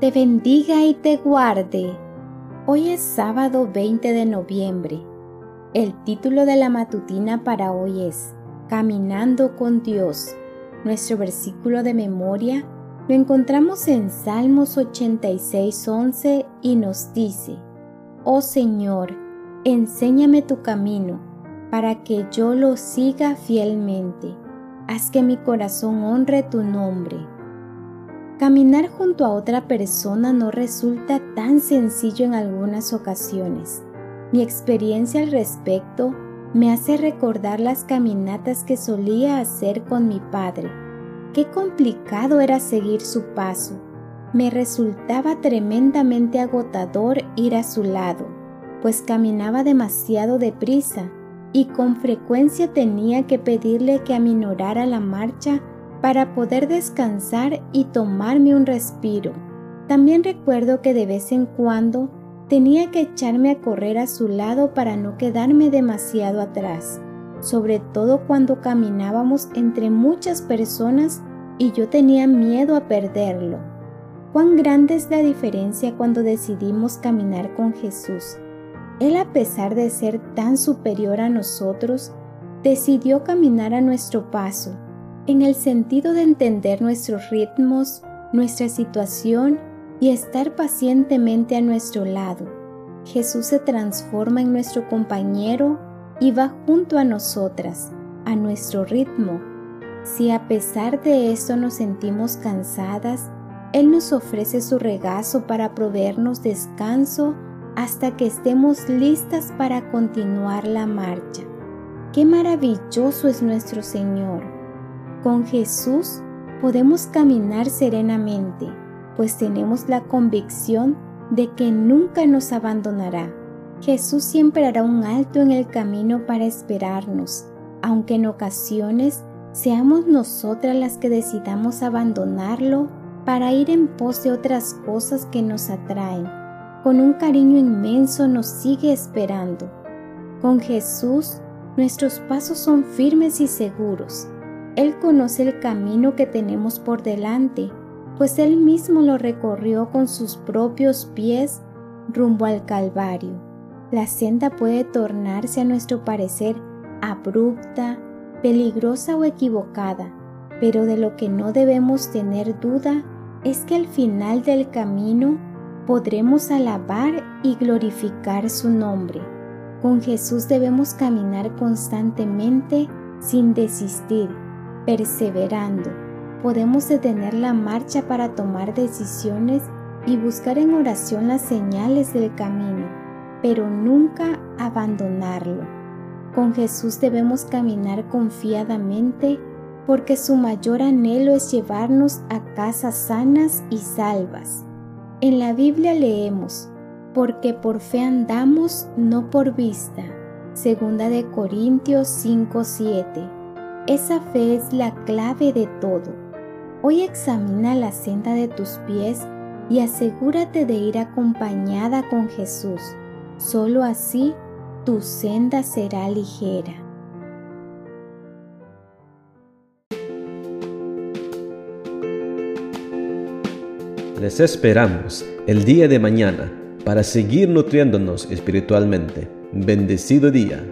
te bendiga y te guarde. Hoy es sábado 20 de noviembre. El título de la matutina para hoy es Caminando con Dios. Nuestro versículo de memoria lo encontramos en Salmos 86:11 y nos dice, Oh Señor, enséñame tu camino para que yo lo siga fielmente. Haz que mi corazón honre tu nombre. Caminar junto a otra persona no resulta tan sencillo en algunas ocasiones. Mi experiencia al respecto me hace recordar las caminatas que solía hacer con mi padre. Qué complicado era seguir su paso. Me resultaba tremendamente agotador ir a su lado, pues caminaba demasiado deprisa y con frecuencia tenía que pedirle que aminorara la marcha para poder descansar y tomarme un respiro. También recuerdo que de vez en cuando tenía que echarme a correr a su lado para no quedarme demasiado atrás, sobre todo cuando caminábamos entre muchas personas y yo tenía miedo a perderlo. Cuán grande es la diferencia cuando decidimos caminar con Jesús. Él a pesar de ser tan superior a nosotros, decidió caminar a nuestro paso en el sentido de entender nuestros ritmos, nuestra situación y estar pacientemente a nuestro lado. Jesús se transforma en nuestro compañero y va junto a nosotras, a nuestro ritmo. Si a pesar de esto nos sentimos cansadas, Él nos ofrece su regazo para proveernos descanso hasta que estemos listas para continuar la marcha. Qué maravilloso es nuestro Señor con Jesús podemos caminar serenamente, pues tenemos la convicción de que nunca nos abandonará. Jesús siempre hará un alto en el camino para esperarnos, aunque en ocasiones seamos nosotras las que decidamos abandonarlo para ir en pos de otras cosas que nos atraen. Con un cariño inmenso nos sigue esperando. Con Jesús nuestros pasos son firmes y seguros él conoce el camino que tenemos por delante, pues Él mismo lo recorrió con sus propios pies rumbo al Calvario. La senda puede tornarse a nuestro parecer abrupta, peligrosa o equivocada, pero de lo que no debemos tener duda es que al final del camino podremos alabar y glorificar su nombre. Con Jesús debemos caminar constantemente sin desistir perseverando, podemos detener la marcha para tomar decisiones y buscar en oración las señales del camino, pero nunca abandonarlo. Con Jesús debemos caminar confiadamente porque su mayor anhelo es llevarnos a casas sanas y salvas. En la Biblia leemos, porque por fe andamos, no por vista. Segunda de Corintios 5:7 esa fe es la clave de todo. Hoy examina la senda de tus pies y asegúrate de ir acompañada con Jesús. Solo así tu senda será ligera. Les esperamos el día de mañana para seguir nutriéndonos espiritualmente. Bendecido día.